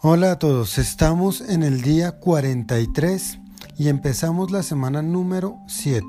Hola a todos, estamos en el día 43 y empezamos la semana número 7,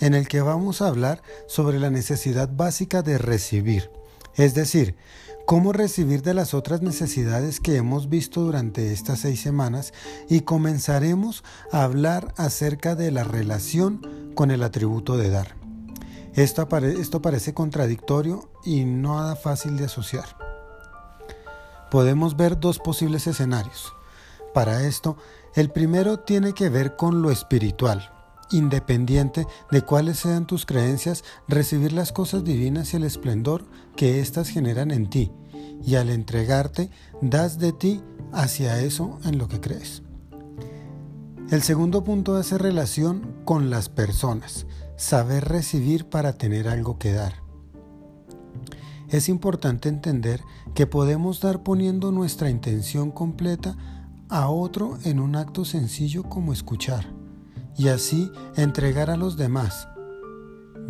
en el que vamos a hablar sobre la necesidad básica de recibir, es decir, cómo recibir de las otras necesidades que hemos visto durante estas seis semanas y comenzaremos a hablar acerca de la relación con el atributo de dar. Esto, esto parece contradictorio y nada fácil de asociar podemos ver dos posibles escenarios. Para esto, el primero tiene que ver con lo espiritual. Independiente de cuáles sean tus creencias, recibir las cosas divinas y el esplendor que éstas generan en ti, y al entregarte, das de ti hacia eso en lo que crees. El segundo punto hace relación con las personas, saber recibir para tener algo que dar es importante entender que podemos dar poniendo nuestra intención completa a otro en un acto sencillo como escuchar y así entregar a los demás,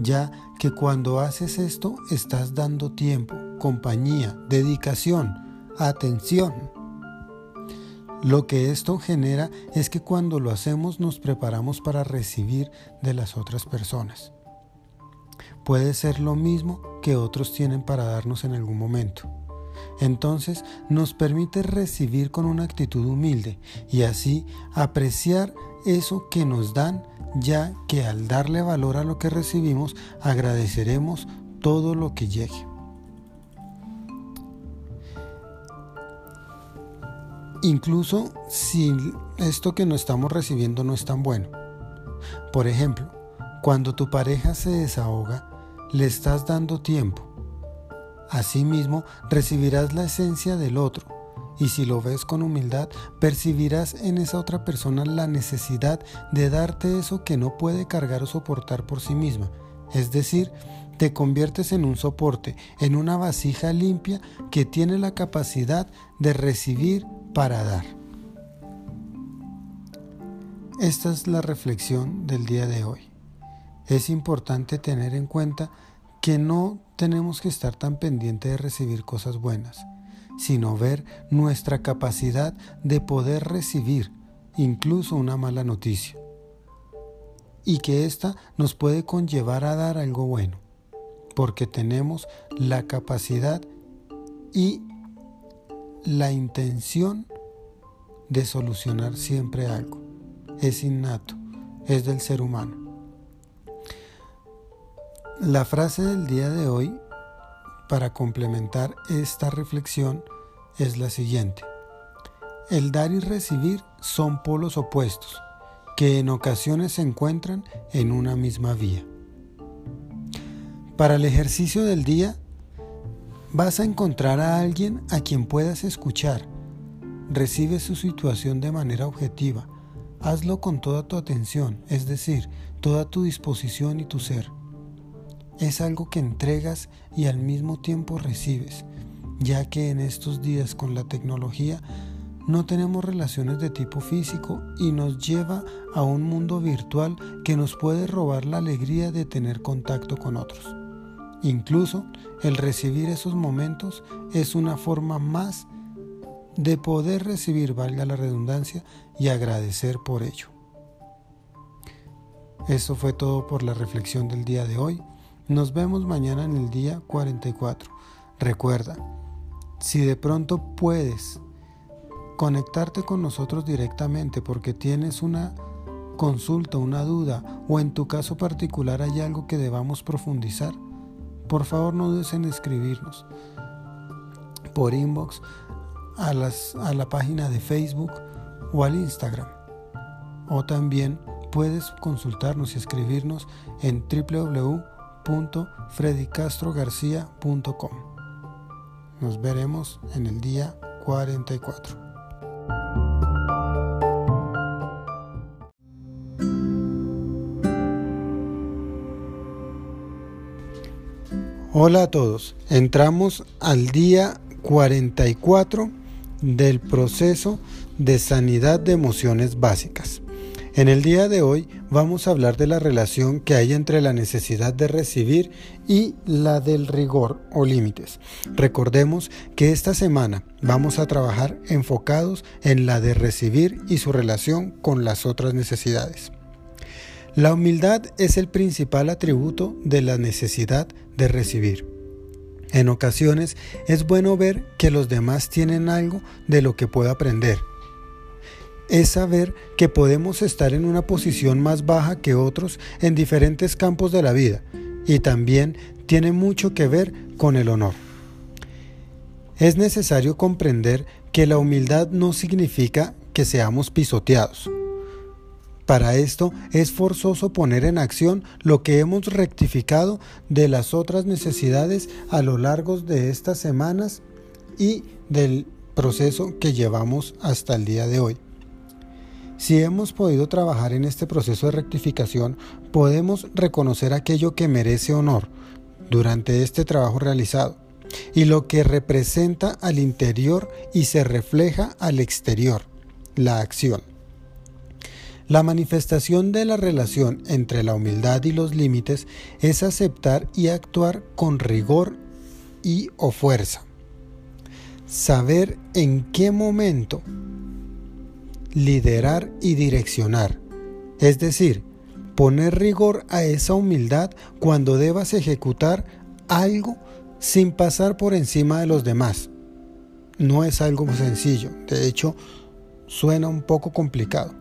ya que cuando haces esto estás dando tiempo, compañía, dedicación, atención. Lo que esto genera es que cuando lo hacemos nos preparamos para recibir de las otras personas puede ser lo mismo que otros tienen para darnos en algún momento. Entonces nos permite recibir con una actitud humilde y así apreciar eso que nos dan, ya que al darle valor a lo que recibimos agradeceremos todo lo que llegue. Incluso si esto que no estamos recibiendo no es tan bueno. Por ejemplo, cuando tu pareja se desahoga, le estás dando tiempo. Asimismo, recibirás la esencia del otro, y si lo ves con humildad, percibirás en esa otra persona la necesidad de darte eso que no puede cargar o soportar por sí misma. Es decir, te conviertes en un soporte, en una vasija limpia que tiene la capacidad de recibir para dar. Esta es la reflexión del día de hoy es importante tener en cuenta que no tenemos que estar tan pendientes de recibir cosas buenas, sino ver nuestra capacidad de poder recibir incluso una mala noticia y que ésta nos puede conllevar a dar algo bueno, porque tenemos la capacidad y la intención de solucionar siempre algo. Es innato, es del ser humano. La frase del día de hoy, para complementar esta reflexión, es la siguiente. El dar y recibir son polos opuestos, que en ocasiones se encuentran en una misma vía. Para el ejercicio del día, vas a encontrar a alguien a quien puedas escuchar. Recibe su situación de manera objetiva. Hazlo con toda tu atención, es decir, toda tu disposición y tu ser es algo que entregas y al mismo tiempo recibes, ya que en estos días con la tecnología no tenemos relaciones de tipo físico y nos lleva a un mundo virtual que nos puede robar la alegría de tener contacto con otros. Incluso el recibir esos momentos es una forma más de poder recibir, valga la redundancia, y agradecer por ello. Eso fue todo por la reflexión del día de hoy. Nos vemos mañana en el día 44. Recuerda, si de pronto puedes conectarte con nosotros directamente porque tienes una consulta, una duda o en tu caso particular hay algo que debamos profundizar, por favor no dudes en escribirnos por inbox a, a la página de Facebook o al Instagram. O también puedes consultarnos y escribirnos en www www.fredicastrogarcia.com. Nos veremos en el día 44. Hola a todos, entramos al día 44 del proceso de sanidad de emociones básicas. En el día de hoy vamos a hablar de la relación que hay entre la necesidad de recibir y la del rigor o límites. Recordemos que esta semana vamos a trabajar enfocados en la de recibir y su relación con las otras necesidades. La humildad es el principal atributo de la necesidad de recibir. En ocasiones es bueno ver que los demás tienen algo de lo que puedo aprender es saber que podemos estar en una posición más baja que otros en diferentes campos de la vida y también tiene mucho que ver con el honor. Es necesario comprender que la humildad no significa que seamos pisoteados. Para esto es forzoso poner en acción lo que hemos rectificado de las otras necesidades a lo largo de estas semanas y del proceso que llevamos hasta el día de hoy. Si hemos podido trabajar en este proceso de rectificación, podemos reconocer aquello que merece honor durante este trabajo realizado y lo que representa al interior y se refleja al exterior, la acción. La manifestación de la relación entre la humildad y los límites es aceptar y actuar con rigor y o fuerza. Saber en qué momento liderar y direccionar, es decir, poner rigor a esa humildad cuando debas ejecutar algo sin pasar por encima de los demás. No es algo sencillo, de hecho suena un poco complicado.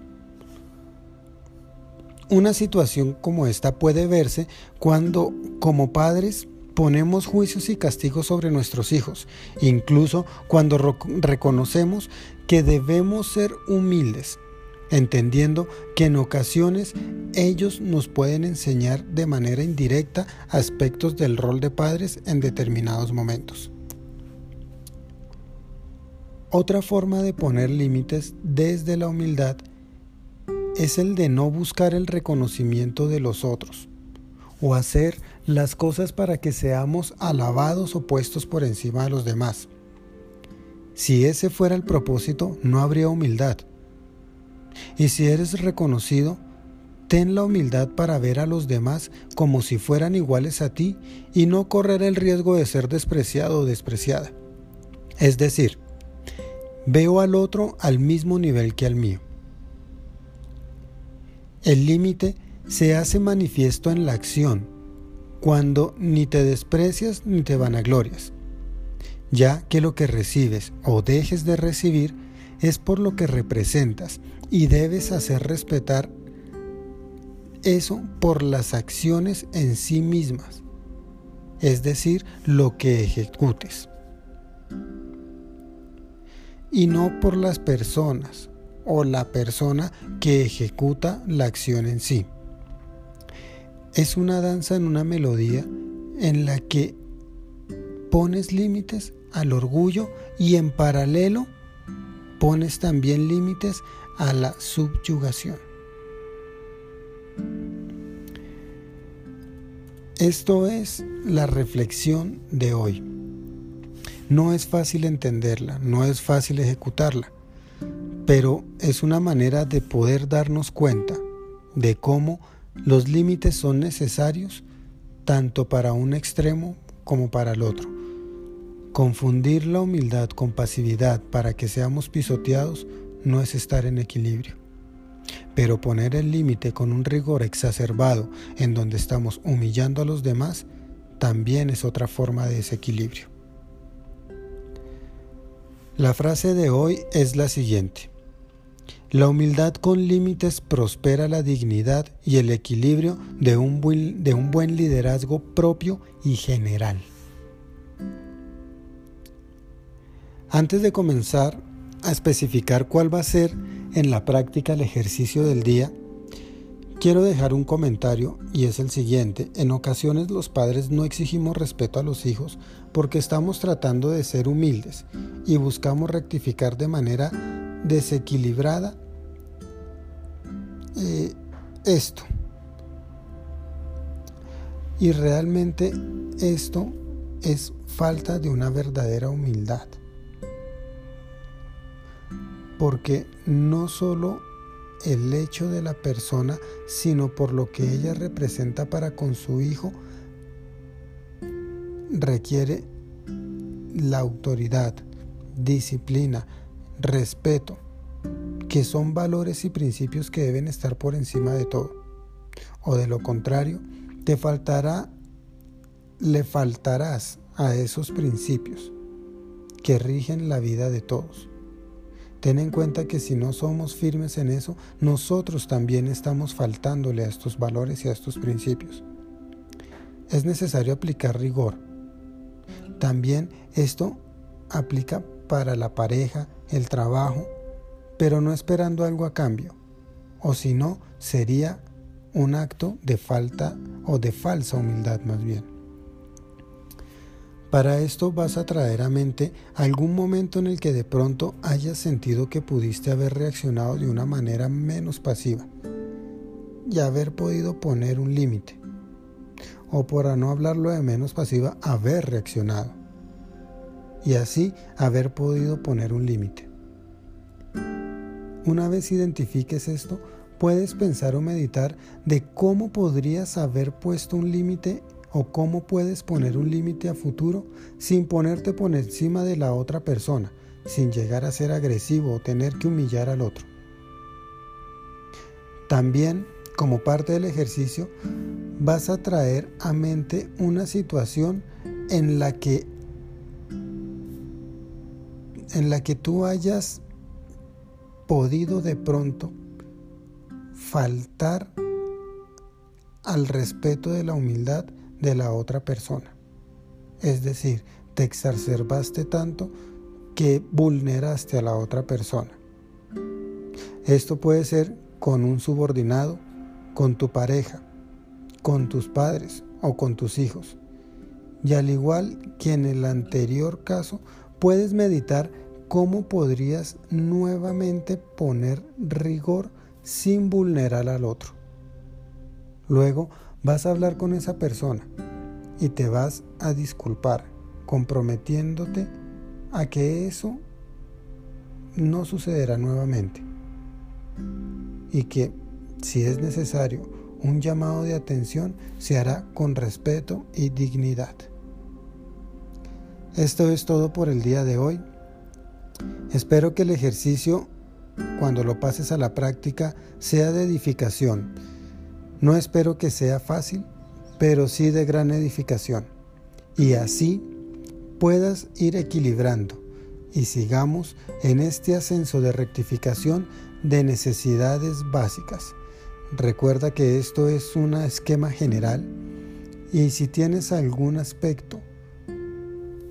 Una situación como esta puede verse cuando como padres ponemos juicios y castigos sobre nuestros hijos, incluso cuando reconocemos que debemos ser humildes, entendiendo que en ocasiones ellos nos pueden enseñar de manera indirecta aspectos del rol de padres en determinados momentos. Otra forma de poner límites desde la humildad es el de no buscar el reconocimiento de los otros o hacer las cosas para que seamos alabados o puestos por encima de los demás. Si ese fuera el propósito, no habría humildad. Y si eres reconocido, ten la humildad para ver a los demás como si fueran iguales a ti y no correr el riesgo de ser despreciado o despreciada. Es decir, veo al otro al mismo nivel que al mío. El límite se hace manifiesto en la acción, cuando ni te desprecias ni te vanaglorias ya que lo que recibes o dejes de recibir es por lo que representas y debes hacer respetar eso por las acciones en sí mismas, es decir, lo que ejecutes, y no por las personas o la persona que ejecuta la acción en sí. Es una danza en una melodía en la que pones límites al orgullo y en paralelo pones también límites a la subyugación. Esto es la reflexión de hoy. No es fácil entenderla, no es fácil ejecutarla, pero es una manera de poder darnos cuenta de cómo los límites son necesarios tanto para un extremo como para el otro. Confundir la humildad con pasividad para que seamos pisoteados no es estar en equilibrio. Pero poner el límite con un rigor exacerbado en donde estamos humillando a los demás también es otra forma de desequilibrio. La frase de hoy es la siguiente. La humildad con límites prospera la dignidad y el equilibrio de un buen, de un buen liderazgo propio y general. Antes de comenzar a especificar cuál va a ser en la práctica el ejercicio del día, quiero dejar un comentario y es el siguiente. En ocasiones los padres no exigimos respeto a los hijos porque estamos tratando de ser humildes y buscamos rectificar de manera desequilibrada eh, esto. Y realmente esto es falta de una verdadera humildad porque no solo el hecho de la persona, sino por lo que ella representa para con su hijo, requiere la autoridad, disciplina, respeto, que son valores y principios que deben estar por encima de todo. O de lo contrario, te faltará, le faltarás a esos principios que rigen la vida de todos. Ten en cuenta que si no somos firmes en eso, nosotros también estamos faltándole a estos valores y a estos principios. Es necesario aplicar rigor. También esto aplica para la pareja, el trabajo, pero no esperando algo a cambio, o si no, sería un acto de falta o de falsa humildad más bien. Para esto vas a traer a mente algún momento en el que de pronto hayas sentido que pudiste haber reaccionado de una manera menos pasiva y haber podido poner un límite. O por no hablarlo de menos pasiva, haber reaccionado. Y así haber podido poner un límite. Una vez identifiques esto, puedes pensar o meditar de cómo podrías haber puesto un límite o cómo puedes poner un límite a futuro sin ponerte por encima de la otra persona, sin llegar a ser agresivo o tener que humillar al otro. También, como parte del ejercicio, vas a traer a mente una situación en la que en la que tú hayas podido de pronto faltar al respeto de la humildad de la otra persona. Es decir, te exacerbaste tanto que vulneraste a la otra persona. Esto puede ser con un subordinado, con tu pareja, con tus padres o con tus hijos. Y al igual que en el anterior caso, puedes meditar ¿cómo podrías nuevamente poner rigor sin vulnerar al otro? Luego vas a hablar con esa persona y te vas a disculpar, comprometiéndote a que eso no sucederá nuevamente y que si es necesario un llamado de atención se hará con respeto y dignidad. Esto es todo por el día de hoy. Espero que el ejercicio, cuando lo pases a la práctica, sea de edificación. No espero que sea fácil, pero sí de gran edificación. Y así puedas ir equilibrando y sigamos en este ascenso de rectificación de necesidades básicas. Recuerda que esto es un esquema general y si tienes algún aspecto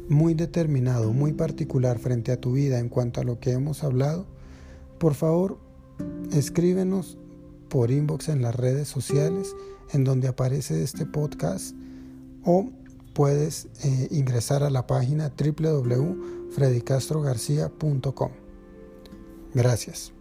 muy determinado, muy particular frente a tu vida en cuanto a lo que hemos hablado, por favor escríbenos por inbox en las redes sociales en donde aparece este podcast o puedes eh, ingresar a la página www.fredicastrogarcia.com. Gracias.